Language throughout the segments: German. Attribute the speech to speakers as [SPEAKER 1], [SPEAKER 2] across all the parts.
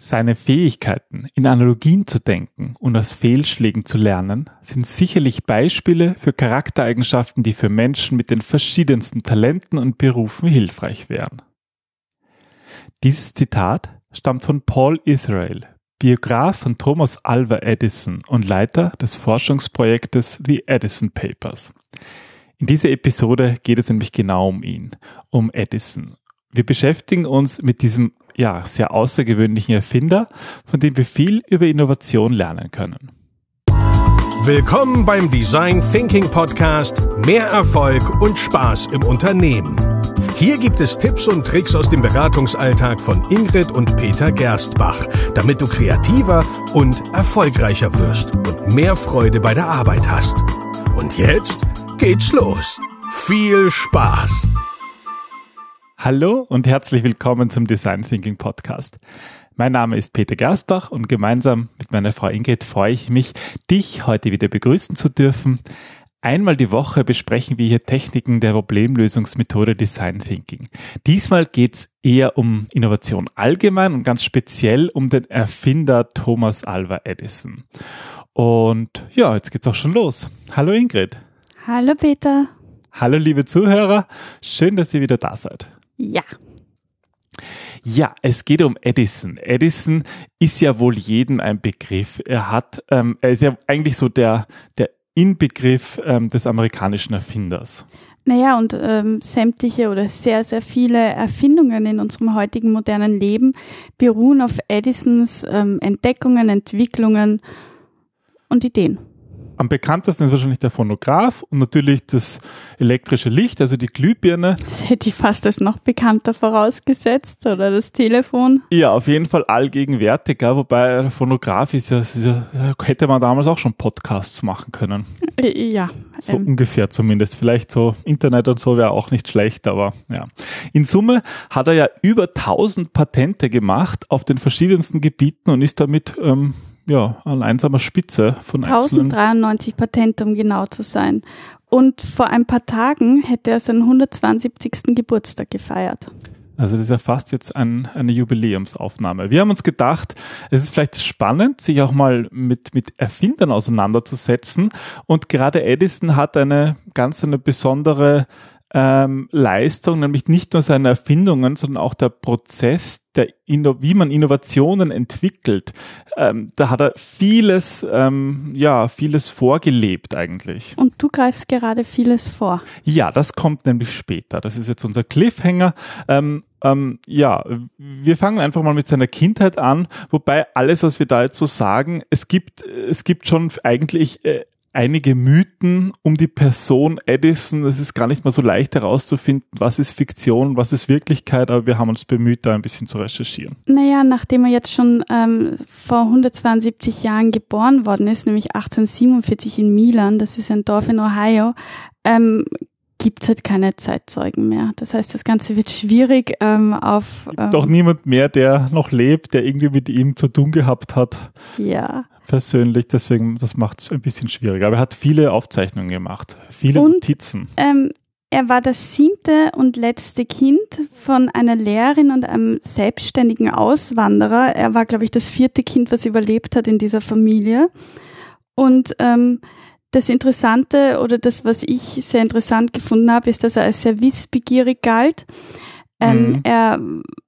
[SPEAKER 1] Seine Fähigkeiten, in Analogien zu denken und aus Fehlschlägen zu lernen, sind sicherlich Beispiele für Charaktereigenschaften, die für Menschen mit den verschiedensten Talenten und Berufen hilfreich wären. Dieses Zitat stammt von Paul Israel, Biograf von Thomas Alva Edison und Leiter des Forschungsprojektes The Edison Papers. In dieser Episode geht es nämlich genau um ihn, um Edison. Wir beschäftigen uns mit diesem ja, sehr außergewöhnlichen Erfinder, von dem wir viel über Innovation lernen können.
[SPEAKER 2] Willkommen beim Design Thinking Podcast Mehr Erfolg und Spaß im Unternehmen. Hier gibt es Tipps und Tricks aus dem Beratungsalltag von Ingrid und Peter Gerstbach, damit du kreativer und erfolgreicher wirst und mehr Freude bei der Arbeit hast. Und jetzt geht's los. Viel Spaß!
[SPEAKER 1] Hallo und herzlich willkommen zum Design Thinking Podcast. Mein Name ist Peter Gerstbach und gemeinsam mit meiner Frau Ingrid freue ich mich, dich heute wieder begrüßen zu dürfen. Einmal die Woche besprechen wir hier Techniken der Problemlösungsmethode Design Thinking. Diesmal geht es eher um Innovation allgemein und ganz speziell um den Erfinder Thomas Alva Edison. Und ja, jetzt geht's auch schon los. Hallo Ingrid.
[SPEAKER 3] Hallo Peter.
[SPEAKER 1] Hallo liebe Zuhörer. Schön, dass ihr wieder da seid.
[SPEAKER 3] Ja.
[SPEAKER 1] Ja, es geht um Edison. Edison ist ja wohl jedem ein Begriff. Er hat, ähm, er ist ja eigentlich so der, der Inbegriff ähm, des amerikanischen Erfinders.
[SPEAKER 3] Naja, und ähm, sämtliche oder sehr, sehr viele Erfindungen in unserem heutigen modernen Leben beruhen auf Edisons ähm, Entdeckungen, Entwicklungen und Ideen.
[SPEAKER 1] Am bekanntesten ist wahrscheinlich der Phonograph und natürlich das elektrische Licht, also die Glühbirne.
[SPEAKER 3] Das hätte ich fast als noch bekannter vorausgesetzt oder das Telefon.
[SPEAKER 1] Ja, auf jeden Fall allgegenwärtiger, wobei der Phonograph ist ja, ist ja, hätte man damals auch schon Podcasts machen können.
[SPEAKER 3] Äh, ja.
[SPEAKER 1] So ähm. ungefähr zumindest. Vielleicht so Internet und so wäre auch nicht schlecht, aber ja. In Summe hat er ja über 1000 Patente gemacht auf den verschiedensten Gebieten und ist damit ähm, ja, an einsamer Spitze von
[SPEAKER 3] 1093 Patente, um genau zu sein. Und vor ein paar Tagen hätte er seinen 172. Geburtstag gefeiert.
[SPEAKER 1] Also das ist ja fast jetzt ein, eine Jubiläumsaufnahme. Wir haben uns gedacht, es ist vielleicht spannend, sich auch mal mit, mit Erfindern auseinanderzusetzen. Und gerade Edison hat eine ganz eine besondere ähm, Leistung, nämlich nicht nur seine Erfindungen, sondern auch der Prozess, der Inno wie man Innovationen entwickelt. Ähm, da hat er vieles, ähm, ja, vieles vorgelebt eigentlich.
[SPEAKER 3] Und du greifst gerade vieles vor.
[SPEAKER 1] Ja, das kommt nämlich später. Das ist jetzt unser Cliffhanger. Ähm, ähm, ja, wir fangen einfach mal mit seiner Kindheit an, wobei alles, was wir da jetzt so sagen, es gibt, es gibt schon eigentlich äh, einige Mythen um die Person Edison. Es ist gar nicht mal so leicht herauszufinden, was ist Fiktion, was ist Wirklichkeit, aber wir haben uns bemüht, da ein bisschen zu recherchieren.
[SPEAKER 3] Naja, nachdem er jetzt schon ähm, vor 172 Jahren geboren worden ist, nämlich 1847 in Milan, das ist ein Dorf in Ohio, ähm, gibt es halt keine Zeitzeugen mehr. Das heißt, das Ganze wird schwierig ähm, auf.
[SPEAKER 1] Ähm, Doch niemand mehr, der noch lebt, der irgendwie mit ihm zu tun gehabt hat.
[SPEAKER 3] Ja
[SPEAKER 1] persönlich, deswegen, das macht es ein bisschen schwieriger. Aber er hat viele Aufzeichnungen gemacht, viele
[SPEAKER 3] und,
[SPEAKER 1] Notizen.
[SPEAKER 3] Ähm, er war das siebte und letzte Kind von einer Lehrerin und einem selbstständigen Auswanderer. Er war, glaube ich, das vierte Kind, was überlebt hat in dieser Familie. Und ähm, das Interessante oder das, was ich sehr interessant gefunden habe, ist, dass er als sehr wissbegierig galt. Ähm, mhm. Er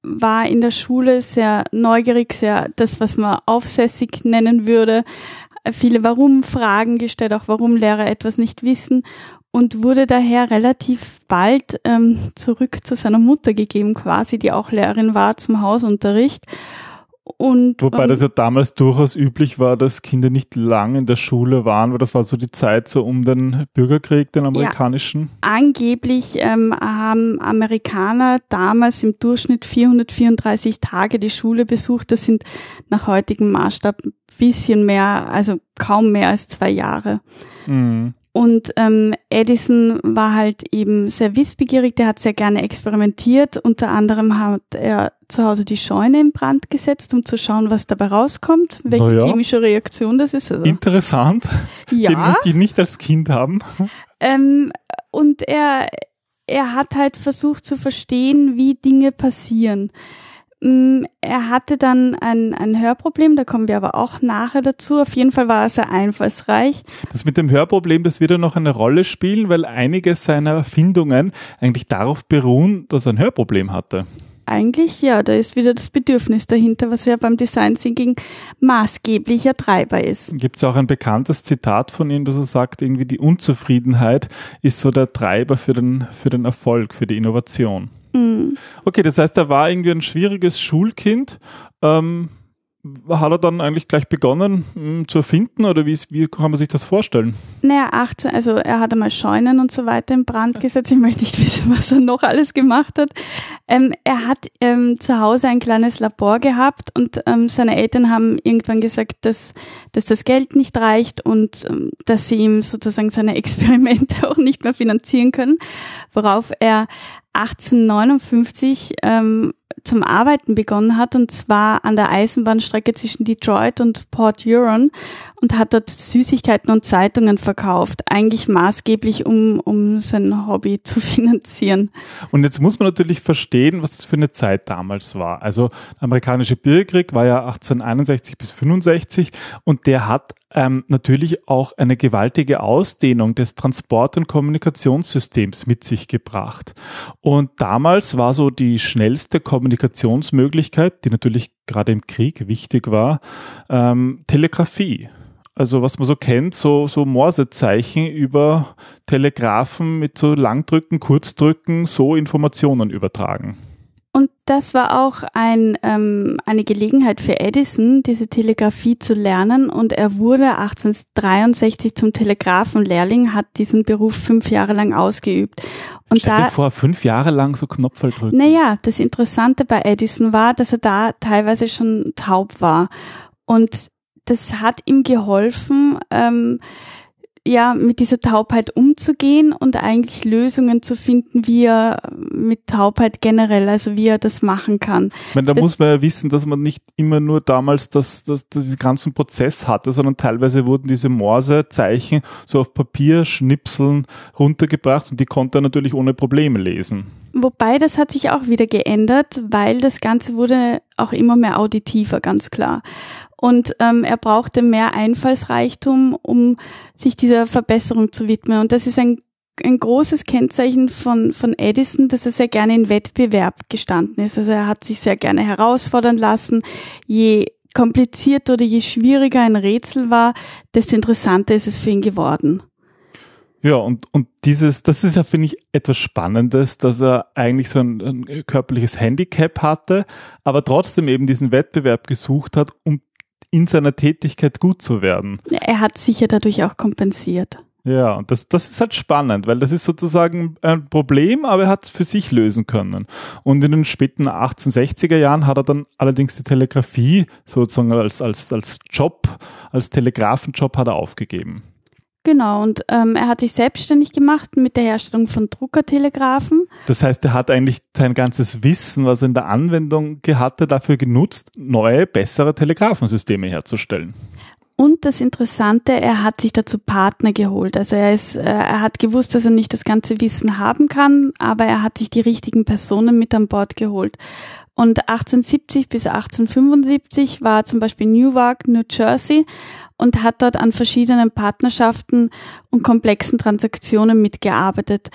[SPEAKER 3] war in der Schule sehr neugierig, sehr das, was man aufsässig nennen würde. Viele Warum-Fragen gestellt, auch warum Lehrer etwas nicht wissen und wurde daher relativ bald ähm, zurück zu seiner Mutter gegeben, quasi, die auch Lehrerin war zum Hausunterricht. Und,
[SPEAKER 1] Wobei das ja damals durchaus üblich war, dass Kinder nicht lang in der Schule waren, weil das war so die Zeit so um den Bürgerkrieg, den amerikanischen.
[SPEAKER 3] Ja, angeblich ähm, haben Amerikaner damals im Durchschnitt 434 Tage die Schule besucht. Das sind nach heutigem Maßstab ein bisschen mehr, also kaum mehr als zwei Jahre. Mhm. Und ähm, Edison war halt eben sehr wissbegierig, der hat sehr gerne experimentiert. Unter anderem hat er zu Hause die Scheune in Brand gesetzt, um zu schauen, was dabei rauskommt, welche naja. chemische Reaktion das ist.
[SPEAKER 1] Also. Interessant.
[SPEAKER 3] Ja.
[SPEAKER 1] Die, die nicht als Kind haben.
[SPEAKER 3] Ähm, und er, er hat halt versucht zu verstehen, wie Dinge passieren er hatte dann ein, ein Hörproblem, da kommen wir aber auch nachher dazu. Auf jeden Fall war er sehr einfallsreich.
[SPEAKER 1] Das mit dem Hörproblem, das wird ja noch eine Rolle spielen, weil einige seiner Erfindungen eigentlich darauf beruhen, dass er ein Hörproblem hatte.
[SPEAKER 3] Eigentlich ja, da ist wieder das Bedürfnis dahinter, was ja beim Design Thinking maßgeblicher Treiber ist.
[SPEAKER 1] Gibt es auch ein bekanntes Zitat von ihm, das er sagt, irgendwie die Unzufriedenheit ist so der Treiber für den, für den Erfolg, für die Innovation. Mhm. Okay, das heißt, er war irgendwie ein schwieriges Schulkind. Ähm, hat er dann eigentlich gleich begonnen mh, hm, zu erfinden oder wie, wie kann man sich das vorstellen?
[SPEAKER 3] Naja, 18, also er hat einmal Scheunen und so weiter in Brand gesetzt. Ich möchte nicht wissen, was er noch alles gemacht hat. Ähm, er hat ähm, zu Hause ein kleines Labor gehabt und ähm, seine Eltern haben irgendwann gesagt, dass, dass das Geld nicht reicht und ähm, dass sie ihm sozusagen seine Experimente auch nicht mehr finanzieren können, worauf er 1859 ähm, zum Arbeiten begonnen hat und zwar an der Eisenbahnstrecke zwischen Detroit und Port Huron und hat dort Süßigkeiten und Zeitungen verkauft, eigentlich maßgeblich, um, um sein Hobby zu finanzieren.
[SPEAKER 1] Und jetzt muss man natürlich verstehen, was das für eine Zeit damals war. Also der amerikanische Bürgerkrieg war ja 1861 bis 65 und der hat ähm, natürlich auch eine gewaltige Ausdehnung des Transport- und Kommunikationssystems mit sich gebracht. Und damals war so die schnellste Kommunikationsmöglichkeit, die natürlich gerade im Krieg wichtig war, ähm, Telegrafie. Also was man so kennt, so, so Morsezeichen über Telegraphen mit so Langdrücken, Kurzdrücken, so Informationen übertragen.
[SPEAKER 3] Und das war auch ein, ähm, eine Gelegenheit für Edison, diese Telegrafie zu lernen. Und er wurde 1863 zum Telegrafenlehrling, hat diesen Beruf fünf Jahre lang ausgeübt.
[SPEAKER 1] Und Stell da, dir vor, fünf Jahre lang so Knopfel drücken.
[SPEAKER 3] Naja, das Interessante bei Edison war, dass er da teilweise schon taub war. Und das hat ihm geholfen, ähm, ja, mit dieser Taubheit umzugehen und eigentlich Lösungen zu finden, wie er mit Taubheit generell, also wie er das machen kann.
[SPEAKER 1] Ich meine, da das, muss man ja wissen, dass man nicht immer nur damals das, das, das, den ganzen Prozess hatte, sondern teilweise wurden diese Morsezeichen so auf Papier schnipseln runtergebracht und die konnte er natürlich ohne Probleme lesen.
[SPEAKER 3] Wobei das hat sich auch wieder geändert, weil das Ganze wurde auch immer mehr auditiver, ganz klar und ähm, er brauchte mehr Einfallsreichtum, um sich dieser Verbesserung zu widmen. Und das ist ein, ein großes Kennzeichen von, von Edison, dass er sehr gerne in Wettbewerb gestanden ist. Also er hat sich sehr gerne herausfordern lassen. Je komplizierter oder je schwieriger ein Rätsel war, desto interessanter ist es für ihn geworden.
[SPEAKER 1] Ja, und, und dieses, das ist ja, finde ich, etwas Spannendes, dass er eigentlich so ein, ein körperliches Handicap hatte, aber trotzdem eben diesen Wettbewerb gesucht hat, um in seiner Tätigkeit gut zu werden.
[SPEAKER 3] Er hat sicher dadurch auch kompensiert.
[SPEAKER 1] Ja, und das, das ist halt spannend, weil das ist sozusagen ein Problem, aber er hat es für sich lösen können. Und in den späten 1860er Jahren hat er dann allerdings die Telegrafie sozusagen als, als, als Job, als Telegrafenjob hat er aufgegeben.
[SPEAKER 3] Genau, und ähm, er hat sich selbstständig gemacht mit der Herstellung von Druckertelegraphen.
[SPEAKER 1] Das heißt, er hat eigentlich sein ganzes Wissen, was er in der Anwendung hatte, dafür genutzt, neue, bessere Telegrafensysteme herzustellen.
[SPEAKER 3] Und das Interessante, er hat sich dazu Partner geholt. Also er ist, äh, er hat gewusst, dass er nicht das ganze Wissen haben kann, aber er hat sich die richtigen Personen mit an Bord geholt. Und 1870 bis 1875 war zum Beispiel Newark, New Jersey und hat dort an verschiedenen Partnerschaften und komplexen Transaktionen mitgearbeitet.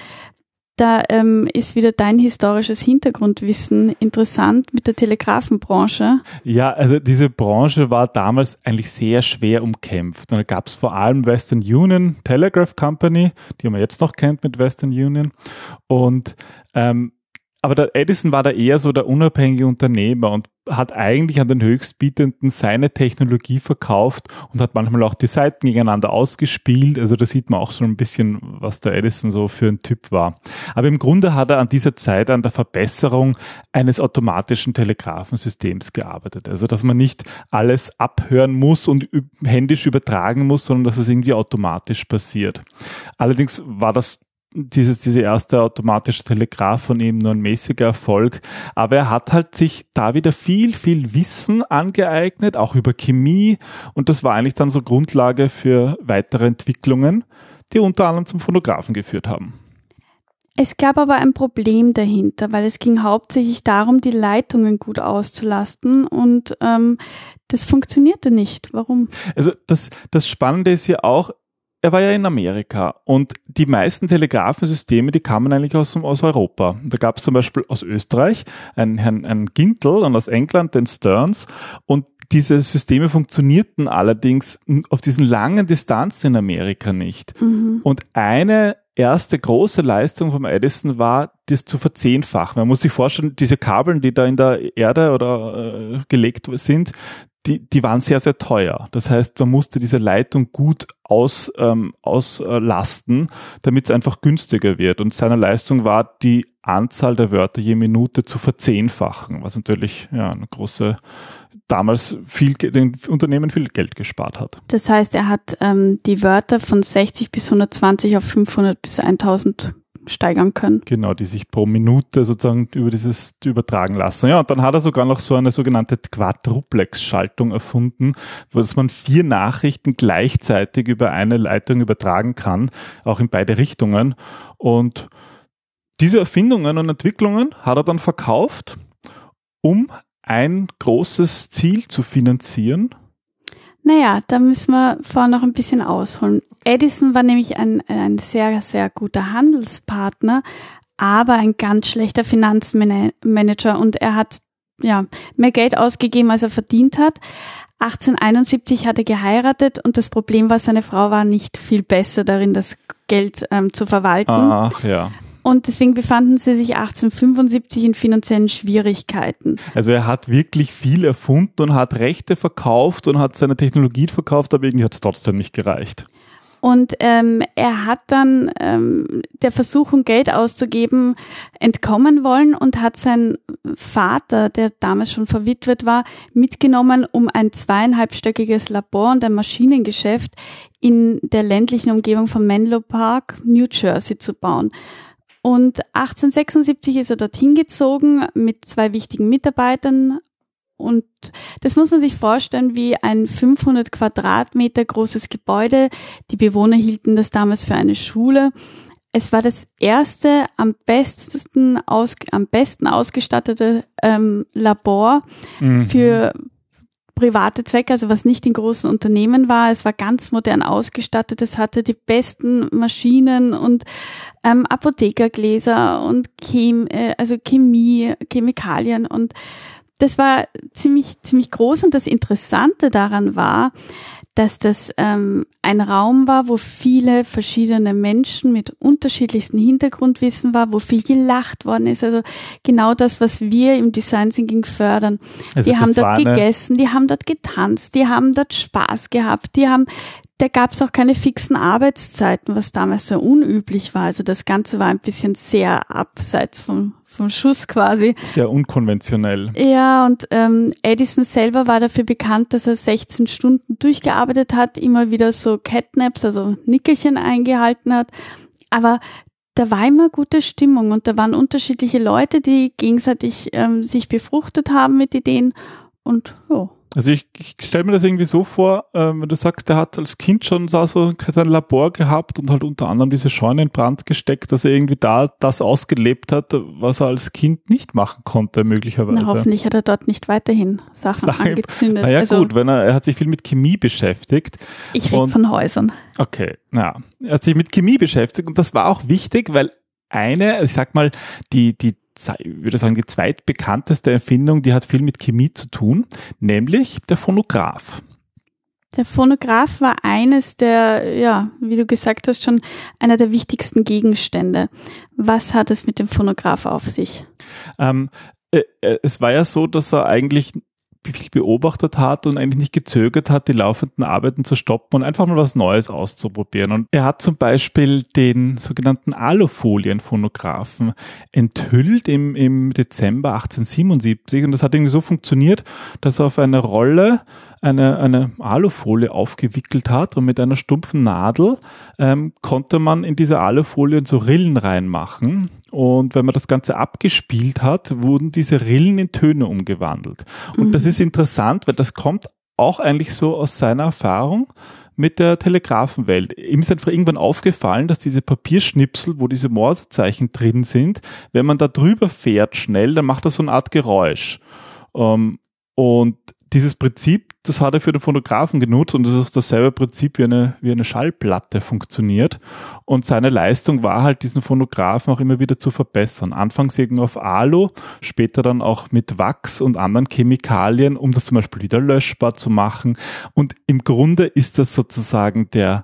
[SPEAKER 3] Da ähm, ist wieder dein historisches Hintergrundwissen interessant mit der Telegrafenbranche.
[SPEAKER 1] Ja, also diese Branche war damals eigentlich sehr schwer umkämpft. Und da gab es vor allem Western Union Telegraph Company, die man jetzt noch kennt mit Western Union. Und ähm, aber der Edison war da eher so der unabhängige Unternehmer und hat eigentlich an den Höchstbietenden seine Technologie verkauft und hat manchmal auch die Seiten gegeneinander ausgespielt. Also da sieht man auch so ein bisschen, was der Edison so für ein Typ war. Aber im Grunde hat er an dieser Zeit an der Verbesserung eines automatischen Telegrafensystems gearbeitet. Also dass man nicht alles abhören muss und händisch übertragen muss, sondern dass es irgendwie automatisch passiert. Allerdings war das dieses, diese erste automatische Telegraph von ihm nur ein mäßiger Erfolg. Aber er hat halt sich da wieder viel, viel Wissen angeeignet, auch über Chemie. Und das war eigentlich dann so Grundlage für weitere Entwicklungen, die unter anderem zum Phonographen geführt haben.
[SPEAKER 3] Es gab aber ein Problem dahinter, weil es ging hauptsächlich darum, die Leitungen gut auszulasten und ähm, das funktionierte nicht. Warum?
[SPEAKER 1] Also das, das Spannende ist ja auch, er war ja in Amerika und die meisten Telegrafensysteme, die kamen eigentlich aus, aus Europa. Da gab es zum Beispiel aus Österreich einen Herrn einen Gintel und aus England den Stearns und diese Systeme funktionierten allerdings auf diesen langen Distanzen in Amerika nicht. Mhm. Und eine erste große Leistung vom Edison war, das zu verzehnfachen. Man muss sich vorstellen, diese Kabeln, die da in der Erde oder äh, gelegt sind, die, die waren sehr, sehr teuer. Das heißt, man musste diese Leitung gut aus, ähm, auslasten, damit es einfach günstiger wird. Und seine Leistung war, die Anzahl der Wörter je Minute zu verzehnfachen, was natürlich ja, eine große, damals viel, den Unternehmen viel Geld gespart hat.
[SPEAKER 3] Das heißt, er hat ähm, die Wörter von 60 bis 120 auf 500 bis 1000 steigern können.
[SPEAKER 1] Genau, die sich pro Minute sozusagen über dieses übertragen lassen. Ja, und dann hat er sogar noch so eine sogenannte Quadruplex-Schaltung erfunden, wo dass man vier Nachrichten gleichzeitig über eine Leitung übertragen kann, auch in beide Richtungen. Und diese Erfindungen und Entwicklungen hat er dann verkauft, um ein großes Ziel zu finanzieren,
[SPEAKER 3] naja, da müssen wir vorher noch ein bisschen ausholen. Edison war nämlich ein, ein sehr, sehr guter Handelspartner, aber ein ganz schlechter Finanzmanager und er hat ja mehr Geld ausgegeben, als er verdient hat. 1871 hat er geheiratet und das Problem war, seine Frau war nicht viel besser darin, das Geld ähm, zu verwalten.
[SPEAKER 1] Ach ja
[SPEAKER 3] und deswegen befanden sie sich 1875 in finanziellen Schwierigkeiten.
[SPEAKER 1] Also er hat wirklich viel erfunden und hat Rechte verkauft und hat seine Technologie verkauft, aber irgendwie hat es trotzdem nicht gereicht.
[SPEAKER 3] Und ähm, er hat dann ähm, der Versuchung, Geld auszugeben, entkommen wollen und hat seinen Vater, der damals schon verwitwet war, mitgenommen, um ein zweieinhalbstöckiges Labor und ein Maschinengeschäft in der ländlichen Umgebung von Menlo Park, New Jersey zu bauen. Und 1876 ist er dorthin gezogen mit zwei wichtigen Mitarbeitern. Und das muss man sich vorstellen wie ein 500 Quadratmeter großes Gebäude. Die Bewohner hielten das damals für eine Schule. Es war das erste am besten, aus, am besten ausgestattete ähm, Labor mhm. für private Zwecke, also was nicht in großen Unternehmen war. Es war ganz modern ausgestattet. Es hatte die besten Maschinen und ähm, Apothekergläser und Chem äh, also Chemie, Chemikalien und das war ziemlich, ziemlich groß und das Interessante daran war, dass das ähm, ein Raum war, wo viele verschiedene Menschen mit unterschiedlichsten Hintergrundwissen war, wo viel gelacht worden ist. Also genau das, was wir im Design Thinking fördern. Also die haben dort gegessen, die haben dort getanzt, die haben dort Spaß gehabt, die haben da gab es auch keine fixen Arbeitszeiten, was damals sehr unüblich war. Also das Ganze war ein bisschen sehr abseits vom, vom Schuss quasi.
[SPEAKER 1] Sehr unkonventionell.
[SPEAKER 3] Ja, und ähm, Edison selber war dafür bekannt, dass er 16 Stunden durchgearbeitet hat, immer wieder so Catnaps, also Nickelchen eingehalten hat. Aber da war immer gute Stimmung und da waren unterschiedliche Leute, die gegenseitig ähm, sich befruchtet haben mit Ideen und ja.
[SPEAKER 1] Also ich, ich stelle mir das irgendwie so vor, äh, wenn du sagst, der hat als Kind schon so, so ein Labor gehabt und halt unter anderem diese Scheune in Brand gesteckt, dass er irgendwie da das ausgelebt hat, was er als Kind nicht machen konnte, möglicherweise.
[SPEAKER 3] Na, hoffentlich hat er dort nicht weiterhin Sachen Sag, angezündet.
[SPEAKER 1] Naja also, gut, wenn er, er hat sich viel mit Chemie beschäftigt.
[SPEAKER 3] Ich rede von Häusern.
[SPEAKER 1] Okay, ja. Er hat sich mit Chemie beschäftigt und das war auch wichtig, weil eine, ich sag mal, die, die würde sagen, die zweitbekannteste Erfindung, die hat viel mit Chemie zu tun, nämlich der Phonograph.
[SPEAKER 3] Der Phonograph war eines der, ja, wie du gesagt hast, schon einer der wichtigsten Gegenstände. Was hat es mit dem Phonograph auf sich?
[SPEAKER 1] Ähm, äh, äh es war ja so, dass er eigentlich viel beobachtet hat und eigentlich nicht gezögert hat, die laufenden Arbeiten zu stoppen und einfach mal was Neues auszuprobieren. Und er hat zum Beispiel den sogenannten Alufolienphonographen enthüllt im, im Dezember 1877 und das hat irgendwie so funktioniert, dass auf eine Rolle eine, eine Alufolie aufgewickelt hat und mit einer stumpfen Nadel ähm, konnte man in diese Alufolien so Rillen reinmachen. Und wenn man das Ganze abgespielt hat, wurden diese Rillen in Töne umgewandelt. Und mhm. das ist interessant, weil das kommt auch eigentlich so aus seiner Erfahrung mit der Telegrafenwelt. Ihm ist einfach irgendwann aufgefallen, dass diese Papierschnipsel, wo diese Morsezeichen drin sind, wenn man da drüber fährt schnell, dann macht das so eine Art Geräusch. Ähm, und dieses Prinzip, das hat er für den Fotografen genutzt und das ist dasselbe Prinzip wie eine, wie eine Schallplatte funktioniert. Und seine Leistung war halt, diesen Fotografen auch immer wieder zu verbessern. Anfangs eben auf Alu, später dann auch mit Wachs und anderen Chemikalien, um das zum Beispiel wieder löschbar zu machen. Und im Grunde ist das sozusagen der,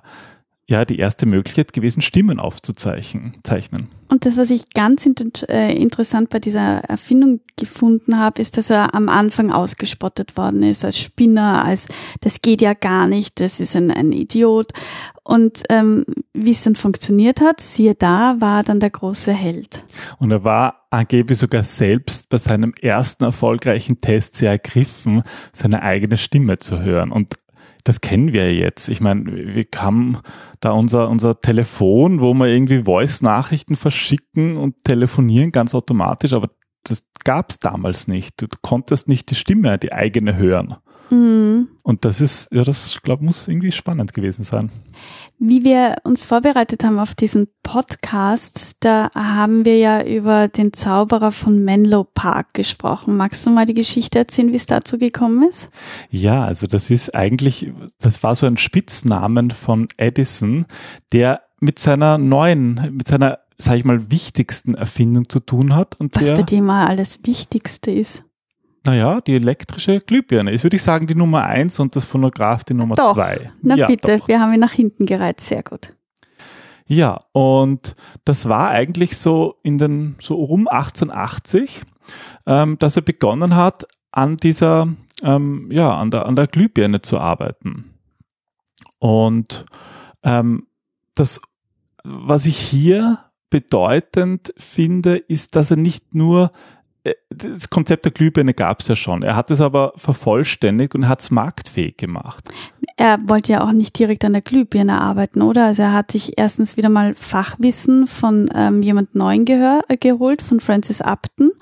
[SPEAKER 1] ja die erste Möglichkeit gewesen, Stimmen aufzuzeichnen. Zeichnen.
[SPEAKER 3] Und das, was ich ganz äh, interessant bei dieser Erfindung gefunden habe, ist, dass er am Anfang ausgespottet worden ist als Spinner, als das geht ja gar nicht, das ist ein, ein Idiot. Und ähm, wie es dann funktioniert hat, siehe da, war dann der große Held.
[SPEAKER 1] Und er war angeblich sogar selbst bei seinem ersten erfolgreichen Test sehr ergriffen, seine eigene Stimme zu hören. Und das kennen wir jetzt. Ich meine, wir haben da unser, unser Telefon, wo wir irgendwie Voice-Nachrichten verschicken und telefonieren ganz automatisch, aber das gab es damals nicht. Du konntest nicht die Stimme, die eigene hören. Mhm. Und das ist, ja, das, glaube muss irgendwie spannend gewesen sein.
[SPEAKER 3] Wie wir uns vorbereitet haben auf diesen Podcast, da haben wir ja über den Zauberer von Menlo Park gesprochen. Magst du mal die Geschichte erzählen, wie es dazu gekommen ist?
[SPEAKER 1] Ja, also das ist eigentlich, das war so ein Spitznamen von Edison, der mit seiner neuen, mit seiner, sag ich mal, wichtigsten Erfindung zu tun hat.
[SPEAKER 3] Und Was der, bei dem mal alles Wichtigste ist.
[SPEAKER 1] Naja, die elektrische Glühbirne ist, würde ich sagen, die Nummer eins und das Phonograph die Nummer
[SPEAKER 3] doch.
[SPEAKER 1] zwei.
[SPEAKER 3] Na ja, bitte, doch. wir haben ihn nach hinten gereiht, sehr gut.
[SPEAKER 1] Ja, und das war eigentlich so in den, so um 1880, ähm, dass er begonnen hat, an dieser, ähm, ja, an der, an der Glühbirne zu arbeiten. Und ähm, das, was ich hier bedeutend finde, ist, dass er nicht nur das Konzept der Glühbirne gab es ja schon. Er hat es aber vervollständigt und hat es marktfähig gemacht.
[SPEAKER 3] Er wollte ja auch nicht direkt an der Glühbirne arbeiten, oder? Also er hat sich erstens wieder mal Fachwissen von ähm, jemand Neuen gehör, äh, geholt, von Francis Upton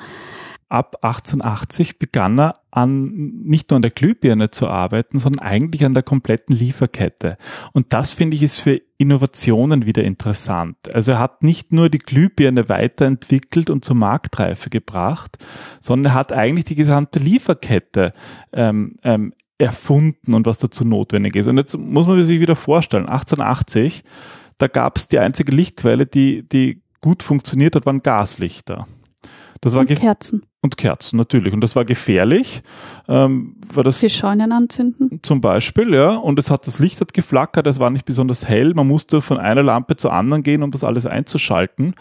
[SPEAKER 1] ab 1880 begann er an nicht nur an der Glühbirne zu arbeiten, sondern eigentlich an der kompletten Lieferkette. Und das finde ich ist für Innovationen wieder interessant. Also er hat nicht nur die Glühbirne weiterentwickelt und zur Marktreife gebracht, sondern er hat eigentlich die gesamte Lieferkette ähm, ähm, erfunden und was dazu notwendig ist. Und jetzt muss man sich wieder vorstellen, 1880, da gab es die einzige Lichtquelle, die, die gut funktioniert hat, waren Gaslichter.
[SPEAKER 3] Das war und Kerzen.
[SPEAKER 1] Und Kerzen, natürlich. Und das war gefährlich.
[SPEAKER 3] Ähm, weil das Für Scheunen anzünden?
[SPEAKER 1] Zum Beispiel, ja. Und es hat, das Licht hat geflackert, es war nicht besonders hell. Man musste von einer Lampe zur anderen gehen, um das alles einzuschalten.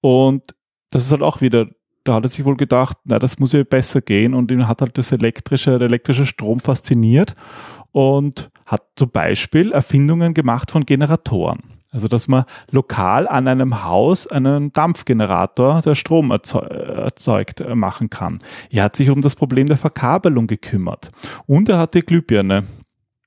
[SPEAKER 1] Und das ist halt auch wieder, da hat er sich wohl gedacht, na, das muss ja besser gehen. Und ihn hat halt das elektrische, der elektrische Strom fasziniert und hat zum Beispiel Erfindungen gemacht von Generatoren. Also dass man lokal an einem Haus einen Dampfgenerator, der Strom erzeugt, äh, machen kann. Er hat sich um das Problem der Verkabelung gekümmert und er hat die Glühbirne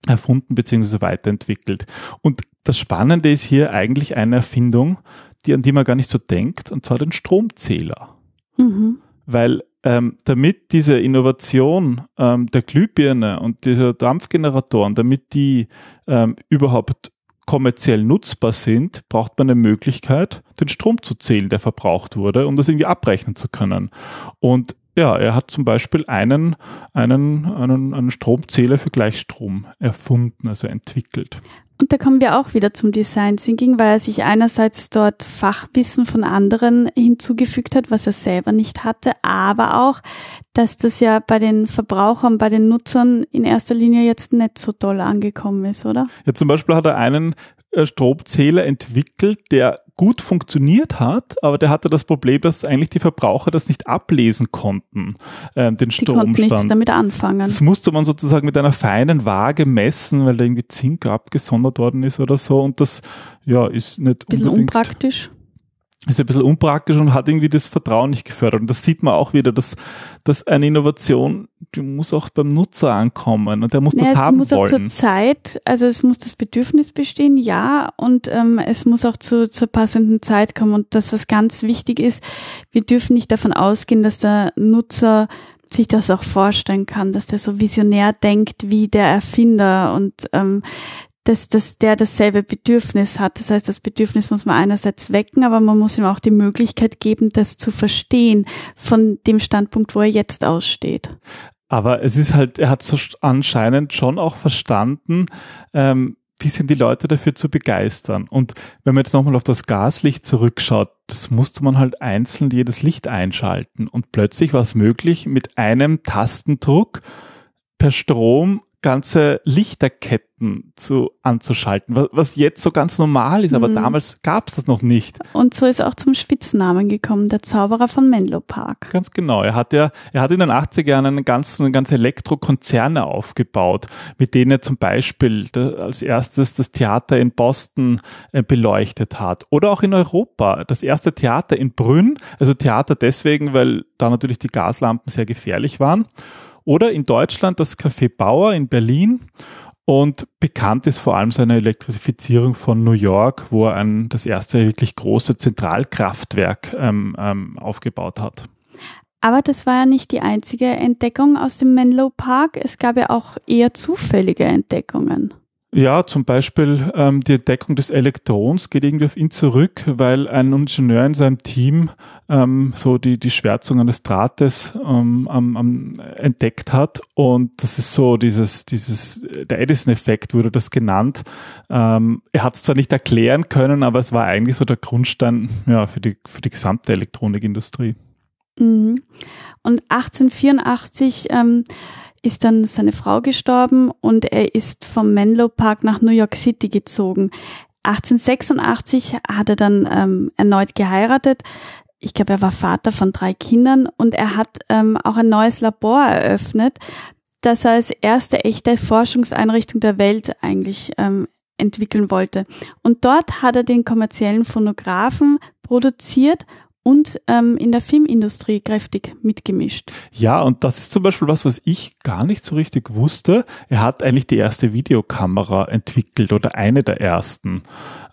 [SPEAKER 1] erfunden bzw. weiterentwickelt. Und das Spannende ist hier eigentlich eine Erfindung, die, an die man gar nicht so denkt, und zwar den Stromzähler. Mhm. Weil ähm, damit diese Innovation ähm, der Glühbirne und dieser Dampfgeneratoren, damit die ähm, überhaupt kommerziell nutzbar sind, braucht man eine Möglichkeit, den Strom zu zählen, der verbraucht wurde, um das irgendwie abrechnen zu können. Und ja, er hat zum Beispiel einen, einen, einen, einen Stromzähler für Gleichstrom erfunden, also entwickelt.
[SPEAKER 3] Und da kommen wir auch wieder zum Design Thinking, weil er sich einerseits dort Fachwissen von anderen hinzugefügt hat, was er selber nicht hatte, aber auch, dass das ja bei den Verbrauchern, bei den Nutzern in erster Linie jetzt nicht so toll angekommen ist, oder?
[SPEAKER 1] Ja, zum Beispiel hat er einen Stromzähler entwickelt, der gut funktioniert hat, aber der hatte das Problem, dass eigentlich die Verbraucher das nicht ablesen konnten, äh, den die Stromstand. Die nichts
[SPEAKER 3] damit anfangen.
[SPEAKER 1] Das musste man sozusagen mit einer feinen Waage messen, weil da irgendwie Zink abgesondert worden ist oder so und das ja ist nicht
[SPEAKER 3] Bisschen unpraktisch
[SPEAKER 1] ist ein bisschen unpraktisch und hat irgendwie das Vertrauen nicht gefördert. Und das sieht man auch wieder, dass, dass eine Innovation, die muss auch beim Nutzer ankommen und der muss naja, das haben
[SPEAKER 3] muss
[SPEAKER 1] wollen.
[SPEAKER 3] Auch zur Zeit, also es muss das Bedürfnis bestehen, ja, und ähm, es muss auch zu, zur passenden Zeit kommen. Und das, was ganz wichtig ist, wir dürfen nicht davon ausgehen, dass der Nutzer sich das auch vorstellen kann, dass der so visionär denkt wie der Erfinder und ähm, dass, dass der dasselbe Bedürfnis hat. Das heißt, das Bedürfnis muss man einerseits wecken, aber man muss ihm auch die Möglichkeit geben, das zu verstehen von dem Standpunkt, wo er jetzt aussteht.
[SPEAKER 1] Aber es ist halt, er hat so anscheinend schon auch verstanden, ähm, wie sind die Leute dafür zu begeistern. Und wenn man jetzt nochmal auf das Gaslicht zurückschaut, das musste man halt einzeln jedes Licht einschalten. Und plötzlich war es möglich, mit einem Tastendruck per Strom ganze Lichterketten zu, anzuschalten, was, was jetzt so ganz normal ist, aber mhm. damals gab es das noch nicht.
[SPEAKER 3] Und so ist er auch zum Spitznamen gekommen, der Zauberer von Menlo Park.
[SPEAKER 1] Ganz genau. Er hat ja, er hat in den 80er Jahren eine ganze, eine ganze Elektrokonzerne aufgebaut, mit denen er zum Beispiel als erstes das Theater in Boston äh, beleuchtet hat. Oder auch in Europa. Das erste Theater in Brünn, also Theater deswegen, weil da natürlich die Gaslampen sehr gefährlich waren. Oder in Deutschland das Café Bauer in Berlin. Und bekannt ist vor allem seine Elektrifizierung von New York, wo er ein, das erste wirklich große Zentralkraftwerk ähm, ähm, aufgebaut hat.
[SPEAKER 3] Aber das war ja nicht die einzige Entdeckung aus dem Menlo Park. Es gab ja auch eher zufällige Entdeckungen.
[SPEAKER 1] Ja, zum Beispiel ähm, die Entdeckung des Elektrons geht irgendwie auf ihn zurück, weil ein Ingenieur in seinem Team ähm, so die, die Schwärzung eines Drahtes ähm, am, am entdeckt hat. Und das ist so dieses, dieses, der Edison-Effekt wurde das genannt. Ähm, er hat es zwar nicht erklären können, aber es war eigentlich so der Grundstein ja, für, die, für die gesamte Elektronikindustrie.
[SPEAKER 3] Mhm. Und 1884 ähm, ist dann seine Frau gestorben und er ist vom Menlo Park nach New York City gezogen. 1886 hat er dann ähm, erneut geheiratet. Ich glaube, er war Vater von drei Kindern und er hat ähm, auch ein neues Labor eröffnet, das er als erste echte Forschungseinrichtung der Welt eigentlich ähm, entwickeln wollte. Und dort hat er den kommerziellen Phonographen produziert und ähm, in der Filmindustrie kräftig mitgemischt.
[SPEAKER 1] Ja, und das ist zum Beispiel was, was ich gar nicht so richtig wusste. Er hat eigentlich die erste Videokamera entwickelt oder eine der ersten.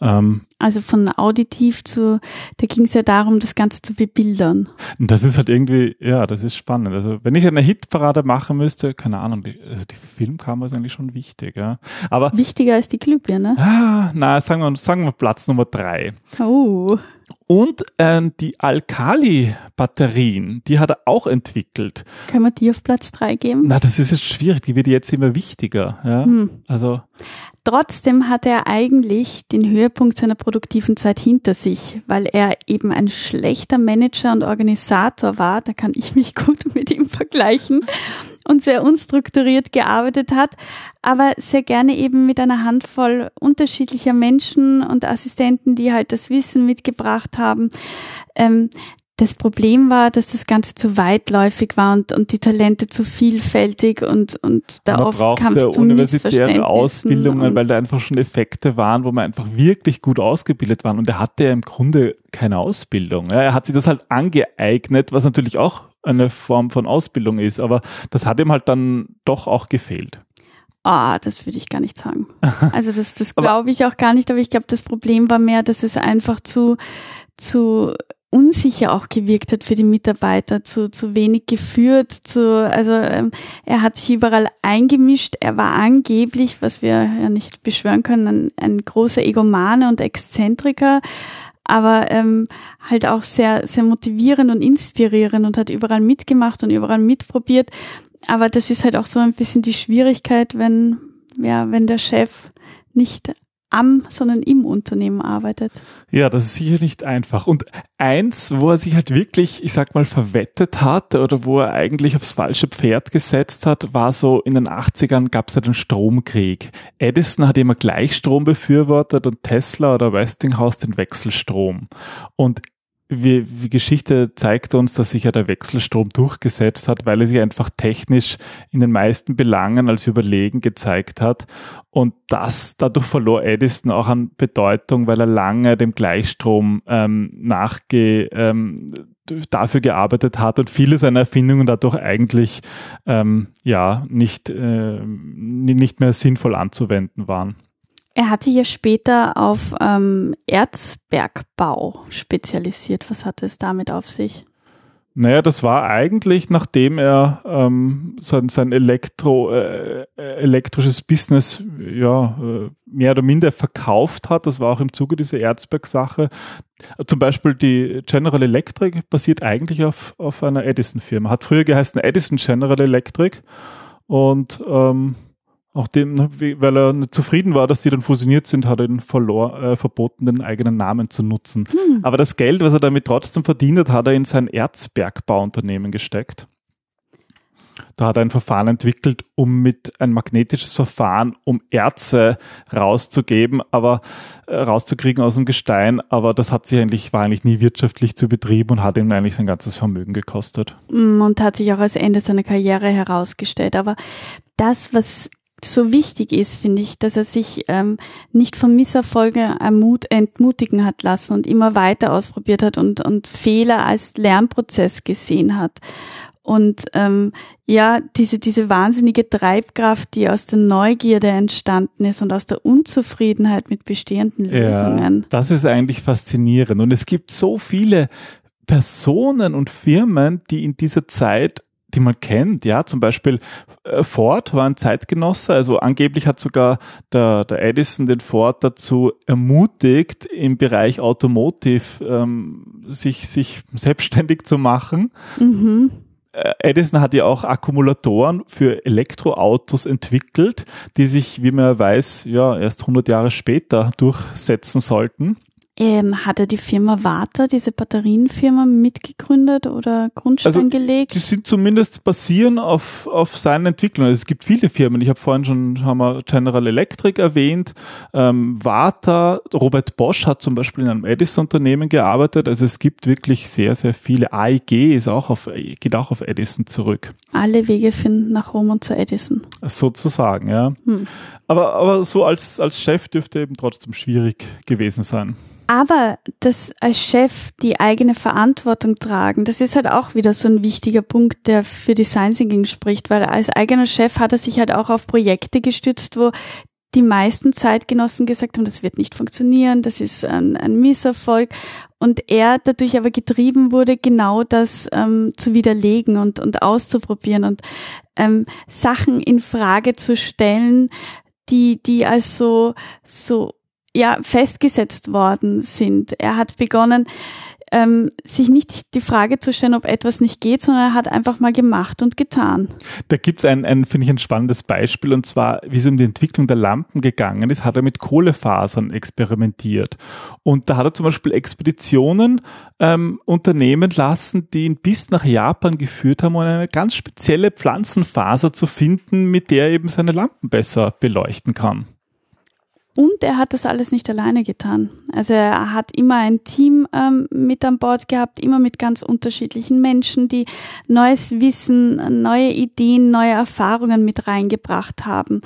[SPEAKER 3] Ähm, also von auditiv zu, da ging es ja darum, das Ganze zu bebildern.
[SPEAKER 1] Und das ist halt irgendwie, ja, das ist spannend. Also wenn ich eine Hitparade machen müsste, keine Ahnung, die, also die Filmkamera ist eigentlich schon wichtig, ja. Aber
[SPEAKER 3] wichtiger als die Glühbirne.
[SPEAKER 1] Ah, na, sagen wir, sagen wir Platz Nummer drei.
[SPEAKER 3] Oh.
[SPEAKER 1] Und ähm, die Alkali-Batterien, die hat er auch entwickelt.
[SPEAKER 3] Können wir die auf Platz drei geben?
[SPEAKER 1] Na, das ist jetzt schwierig, die wird jetzt immer wichtiger. Ja? Hm. Also.
[SPEAKER 3] Trotzdem hat er eigentlich den Höhepunkt seiner produktiven Zeit hinter sich, weil er eben ein schlechter Manager und Organisator war. Da kann ich mich gut mit ihm vergleichen und sehr unstrukturiert gearbeitet hat, aber sehr gerne eben mit einer Handvoll unterschiedlicher Menschen und Assistenten, die halt das Wissen mitgebracht haben. Ähm, das Problem war, dass das Ganze zu weitläufig war und, und die Talente zu vielfältig und, und da man oft kam es zu universitäre
[SPEAKER 1] Ausbildungen, weil da einfach schon Effekte waren, wo man einfach wirklich gut ausgebildet waren und er hatte ja im Grunde keine Ausbildung. Er hat sich das halt angeeignet, was natürlich auch eine Form von Ausbildung ist, aber das hat ihm halt dann doch auch gefehlt.
[SPEAKER 3] Ah, das würde ich gar nicht sagen. Also das, das glaube ich auch gar nicht, aber ich glaube, das Problem war mehr, dass es einfach zu, zu unsicher auch gewirkt hat für die Mitarbeiter, zu, zu wenig geführt, zu, also ähm, er hat sich überall eingemischt, er war angeblich, was wir ja nicht beschwören können, ein, ein großer Egomane und Exzentriker, aber ähm, halt auch sehr, sehr motivierend und inspirierend und hat überall mitgemacht und überall mitprobiert. Aber das ist halt auch so ein bisschen die Schwierigkeit, wenn, ja, wenn der Chef nicht am, sondern im Unternehmen arbeitet.
[SPEAKER 1] Ja, das ist sicher nicht einfach. Und eins, wo er sich halt wirklich, ich sag mal, verwettet hat oder wo er eigentlich aufs falsche Pferd gesetzt hat, war so in den 80ern gab es ja den Stromkrieg. Edison hat immer Gleichstrom befürwortet und Tesla oder Westinghouse den Wechselstrom. Und wie, wie Geschichte zeigt uns, dass sich ja der Wechselstrom durchgesetzt hat, weil er sich einfach technisch in den meisten Belangen als überlegen gezeigt hat. Und das, dadurch verlor Edison auch an Bedeutung, weil er lange dem Gleichstrom ähm, nachge, ähm, dafür gearbeitet hat und viele seiner Erfindungen dadurch eigentlich ähm, ja nicht, äh, nicht mehr sinnvoll anzuwenden waren.
[SPEAKER 3] Er hat sich ja später auf ähm, Erzbergbau spezialisiert. Was hatte es damit auf sich?
[SPEAKER 1] Naja, das war eigentlich, nachdem er ähm, sein, sein Elektro, äh, elektrisches Business ja, äh, äh, mehr oder minder verkauft hat. Das war auch im Zuge dieser Erzberg-Sache. Zum Beispiel die General Electric basiert eigentlich auf, auf einer Edison-Firma. Hat früher geheißen Edison General Electric und ähm, auch dem, ne, weil er nicht zufrieden war, dass sie dann fusioniert sind, hat er ihn verlor, äh, verboten, den eigenen Namen zu nutzen. Hm. Aber das Geld, was er damit trotzdem verdient hat, hat er in sein Erzbergbauunternehmen gesteckt. Da hat er ein Verfahren entwickelt, um mit ein magnetisches Verfahren, um Erze rauszugeben, aber äh, rauszukriegen aus dem Gestein. Aber das hat sich eigentlich, war eigentlich nie wirtschaftlich zu betrieben und hat ihm eigentlich sein ganzes Vermögen gekostet.
[SPEAKER 3] Mm, und hat sich auch als Ende seiner Karriere herausgestellt. Aber das, was so wichtig ist, finde ich, dass er sich ähm, nicht von Misserfolge ermut entmutigen hat lassen und immer weiter ausprobiert hat und, und Fehler als Lernprozess gesehen hat. Und ähm, ja, diese, diese wahnsinnige Treibkraft, die aus der Neugierde entstanden ist und aus der Unzufriedenheit mit bestehenden Lösungen.
[SPEAKER 1] Ja, das ist eigentlich faszinierend. Und es gibt so viele Personen und Firmen, die in dieser Zeit die man kennt, ja, zum Beispiel äh, Ford war ein Zeitgenosse, also angeblich hat sogar der, der Edison den Ford dazu ermutigt, im Bereich Automotive ähm, sich, sich selbstständig zu machen. Mhm. Äh, Edison hat ja auch Akkumulatoren für Elektroautos entwickelt, die sich, wie man weiß, ja, erst 100 Jahre später durchsetzen sollten.
[SPEAKER 3] Ähm, hat er die Firma Warta, diese Batterienfirma, mitgegründet oder Grundstein also, gelegt?
[SPEAKER 1] Die sind zumindest basieren auf, auf seinen Entwicklungen. Also es gibt viele Firmen. Ich habe vorhin schon haben wir General Electric erwähnt. Ähm, Warta, Robert Bosch hat zum Beispiel in einem Edison-Unternehmen gearbeitet. Also es gibt wirklich sehr, sehr viele. AIG ist auch auf, geht auch auf Edison zurück.
[SPEAKER 3] Alle Wege finden nach Rom und zu Edison.
[SPEAKER 1] Sozusagen, ja. Hm. Aber, aber so als, als Chef dürfte eben trotzdem schwierig gewesen sein.
[SPEAKER 3] Aber das als Chef die eigene Verantwortung tragen, das ist halt auch wieder so ein wichtiger Punkt, der für Design Thinking spricht, weil als eigener Chef hat er sich halt auch auf Projekte gestützt, wo die meisten Zeitgenossen gesagt haben, das wird nicht funktionieren, das ist ein, ein Misserfolg. Und er dadurch aber getrieben wurde, genau das ähm, zu widerlegen und, und auszuprobieren und ähm, Sachen in Frage zu stellen, die, die als so, so ja festgesetzt worden sind. Er hat begonnen, ähm, sich nicht die Frage zu stellen, ob etwas nicht geht, sondern er hat einfach mal gemacht und getan.
[SPEAKER 1] Da gibt es ein, ein finde ich, ein spannendes Beispiel und zwar, wie es um die Entwicklung der Lampen gegangen ist, hat er mit Kohlefasern experimentiert. Und da hat er zum Beispiel Expeditionen ähm, unternehmen lassen, die ihn bis nach Japan geführt haben, um eine ganz spezielle Pflanzenfaser zu finden, mit der er eben seine Lampen besser beleuchten kann.
[SPEAKER 3] Und er hat das alles nicht alleine getan. Also er hat immer ein Team ähm, mit an Bord gehabt, immer mit ganz unterschiedlichen Menschen, die neues Wissen, neue Ideen, neue Erfahrungen mit reingebracht haben.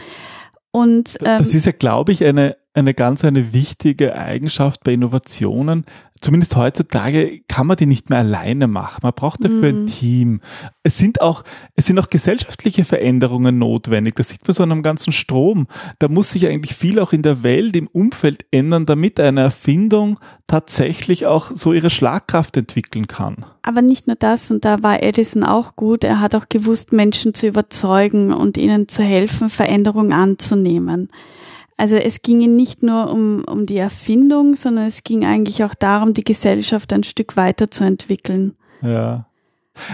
[SPEAKER 3] Und
[SPEAKER 1] ähm, das ist ja, glaube ich, eine eine ganz eine wichtige Eigenschaft bei Innovationen, zumindest heutzutage kann man die nicht mehr alleine machen. Man braucht dafür mhm. ein Team. Es sind auch, es sind auch gesellschaftliche Veränderungen notwendig. Das sieht man so an einem ganzen Strom. Da muss sich eigentlich viel auch in der Welt, im Umfeld ändern, damit eine Erfindung tatsächlich auch so ihre Schlagkraft entwickeln kann.
[SPEAKER 3] Aber nicht nur das, und da war Edison auch gut. Er hat auch gewusst, Menschen zu überzeugen und ihnen zu helfen, Veränderungen anzunehmen. Also es ging ihm nicht nur um, um die Erfindung, sondern es ging eigentlich auch darum, die Gesellschaft ein Stück weiterzuentwickeln.
[SPEAKER 1] Ja.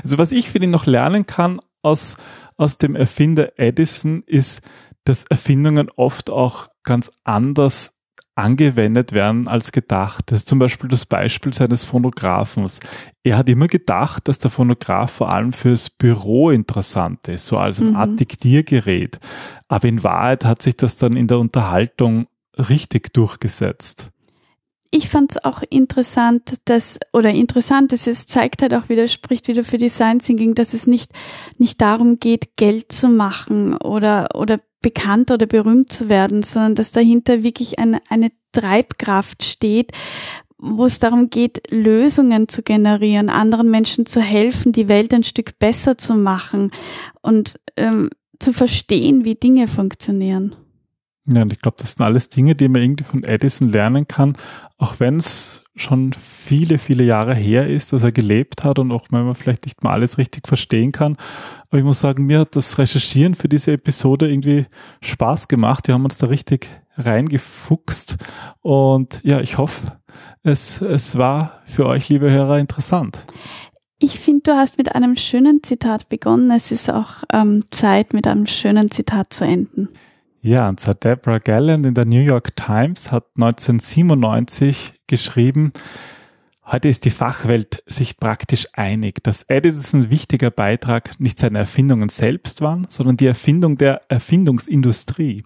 [SPEAKER 1] Also was ich für ihn noch lernen kann aus, aus dem Erfinder Edison ist, dass Erfindungen oft auch ganz anders angewendet werden als gedacht. Das ist zum Beispiel das Beispiel seines Phonographens. Er hat immer gedacht, dass der Phonograph vor allem fürs Büro interessant ist, so als eine mhm. Art Diktiergerät. Aber in Wahrheit hat sich das dann in der Unterhaltung richtig durchgesetzt.
[SPEAKER 3] Ich fand es auch interessant, dass, oder interessant, dass es zeigt halt auch wieder, spricht wieder für Design Thinking, dass es nicht, nicht darum geht, Geld zu machen oder, oder bekannt oder berühmt zu werden, sondern dass dahinter wirklich eine, eine Treibkraft steht, wo es darum geht, Lösungen zu generieren, anderen Menschen zu helfen, die Welt ein Stück besser zu machen und ähm, zu verstehen, wie Dinge funktionieren.
[SPEAKER 1] Ja, und ich glaube, das sind alles Dinge, die man irgendwie von Edison lernen kann, auch wenn es schon viele, viele Jahre her ist, dass er gelebt hat und auch wenn man vielleicht nicht mal alles richtig verstehen kann. Aber ich muss sagen, mir hat das Recherchieren für diese Episode irgendwie Spaß gemacht. Wir haben uns da richtig reingefuchst und ja, ich hoffe, es, es war für euch, liebe Hörer, interessant.
[SPEAKER 3] Ich finde, du hast mit einem schönen Zitat begonnen. Es ist auch ähm, Zeit, mit einem schönen Zitat zu enden.
[SPEAKER 1] Ja, und zwar Deborah Galland in der New York Times hat 1997 geschrieben, Heute ist die Fachwelt sich praktisch einig, dass Edisons wichtiger Beitrag nicht seine Erfindungen selbst waren, sondern die Erfindung der Erfindungsindustrie.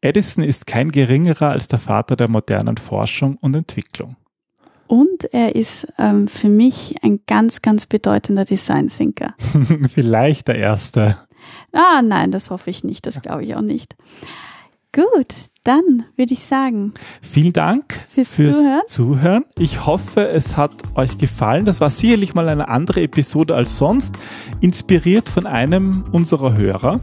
[SPEAKER 1] Edison ist kein geringerer als der Vater der modernen Forschung und Entwicklung.
[SPEAKER 3] Und er ist ähm, für mich ein ganz, ganz bedeutender Design Thinker.
[SPEAKER 1] Vielleicht der erste.
[SPEAKER 3] Ah, nein, das hoffe ich nicht. Das glaube ich auch nicht. Gut, dann würde ich sagen.
[SPEAKER 1] Vielen Dank fürs, fürs Zuhören. Zuhören. Ich hoffe, es hat euch gefallen. Das war sicherlich mal eine andere Episode als sonst, inspiriert von einem unserer Hörer.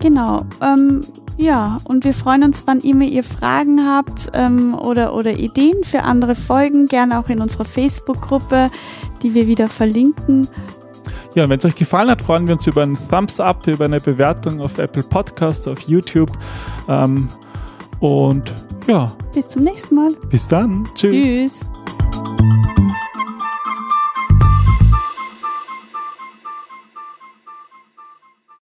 [SPEAKER 3] Genau. Ähm, ja, und wir freuen uns, wann immer ihr Fragen habt ähm, oder, oder Ideen für andere Folgen, gerne auch in unserer Facebook-Gruppe, die wir wieder verlinken.
[SPEAKER 1] Ja, wenn es euch gefallen hat, freuen wir uns über einen Thumbs Up, über eine Bewertung auf Apple Podcasts, auf YouTube. Ähm, und ja.
[SPEAKER 3] Bis zum nächsten Mal.
[SPEAKER 1] Bis dann. Tschüss. Tschüss.